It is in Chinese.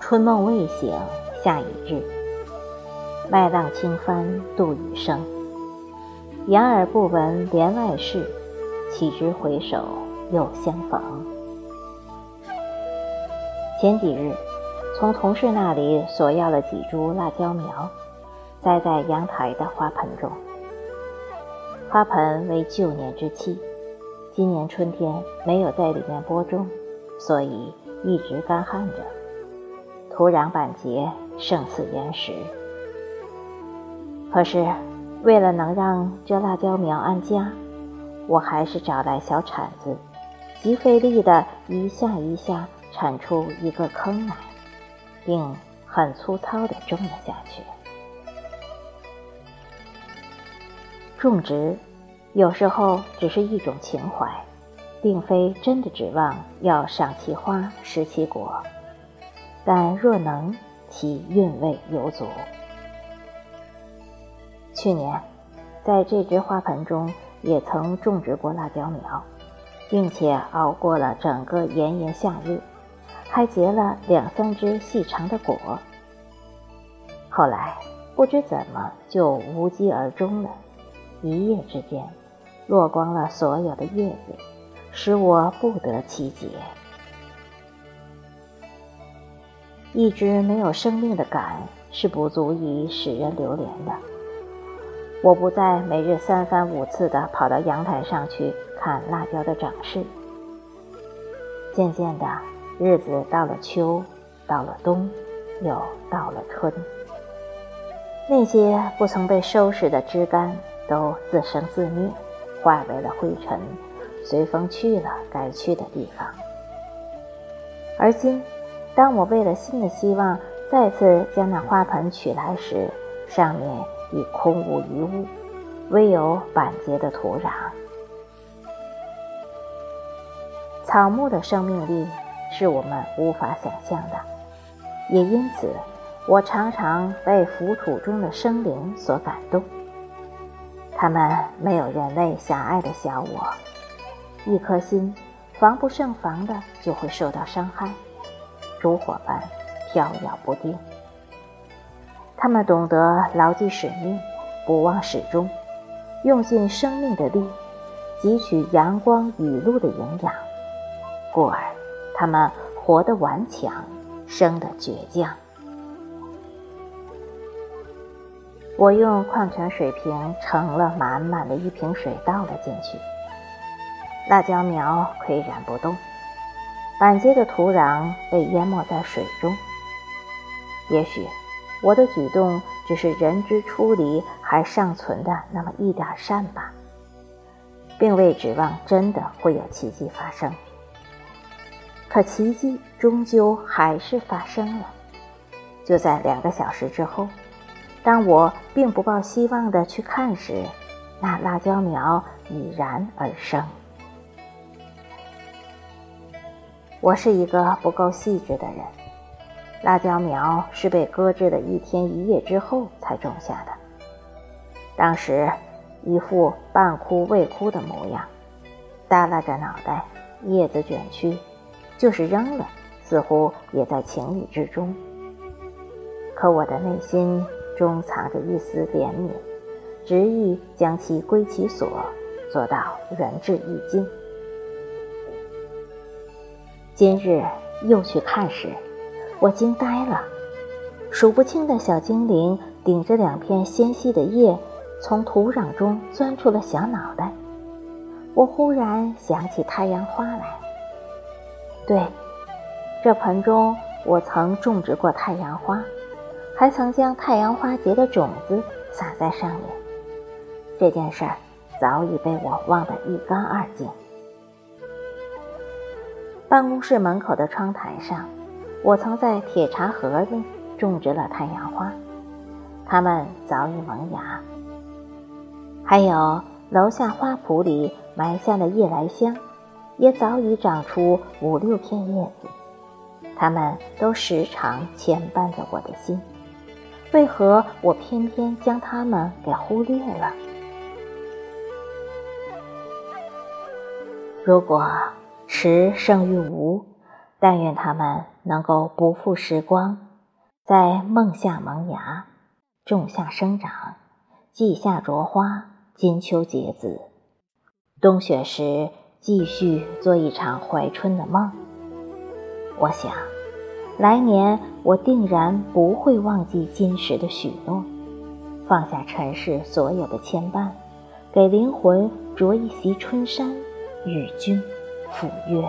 春梦未醒，夏已至。麦浪轻翻，度雨声。掩耳不闻帘外事，岂知回首又相逢。前几日，从同事那里索要了几株辣椒苗，栽在阳台的花盆中。花盆为旧年之期，今年春天没有在里面播种，所以一直干旱着。土壤板结，胜似岩石。可是，为了能让这辣椒苗安家，我还是找来小铲子，极费力的一下一下铲出一个坑来，并很粗糙的种了下去。种植有时候只是一种情怀，并非真的指望要赏其花，食其果。但若能，其韵味犹足。去年，在这只花盆中也曾种植过辣椒苗，并且熬过了整个炎炎夏日，还结了两三只细长的果。后来不知怎么就无疾而终了，一夜之间，落光了所有的叶子，使我不得其解。一只没有生命的杆是不足以使人留恋的。我不再每日三番五次地跑到阳台上去看辣椒的长势。渐渐的，日子到了秋，到了冬，又到了春，那些不曾被收拾的枝干都自生自灭，化为了灰尘，随风去了该去的地方。而今。当我为了新的希望再次将那花盆取来时，上面已空无一物，唯有板结的土壤。草木的生命力是我们无法想象的，也因此，我常常被浮土中的生灵所感动。他们没有人类狭隘的小我，一颗心防不胜防的就会受到伤害。烛火般飘摇不定，他们懂得牢记使命，不忘始终，用尽生命的力，汲取阳光雨露的营养，故而他们活得顽强，生得倔强。我用矿泉水瓶盛了满满的一瓶水，倒了进去。辣椒苗岿然不动。板结的土壤被淹没在水中。也许我的举动只是人之初里还尚存的那么一点善吧，并未指望真的会有奇迹发生。可奇迹终究还是发生了。就在两个小时之后，当我并不抱希望的去看时，那辣椒苗已然而生。我是一个不够细致的人，辣椒苗是被搁置了一天一夜之后才种下的。当时一副半枯未枯的模样，耷拉着脑袋，叶子卷曲，就是扔了，似乎也在情理之中。可我的内心中藏着一丝怜悯，执意将其归其所，做到仁至义尽。今日又去看时，我惊呆了。数不清的小精灵顶着两片纤细的叶，从土壤中钻出了小脑袋。我忽然想起太阳花来。对，这盆中我曾种植过太阳花，还曾将太阳花结的种子撒在上面。这件事儿早已被我忘得一干二净。办公室门口的窗台上，我曾在铁茶盒里种植了太阳花，它们早已萌芽。还有楼下花圃里埋下的夜来香，也早已长出五六片叶子，它们都时常牵绊着我的心。为何我偏偏将它们给忽略了？如果时胜于无，但愿它们能够不负时光，在梦下萌芽，仲夏生长，季夏着花，金秋结籽，冬雪时。继续做一场怀春的梦。我想，来年我定然不会忘记今时的许诺，放下尘世所有的牵绊，给灵魂着一袭春衫，与君赴约。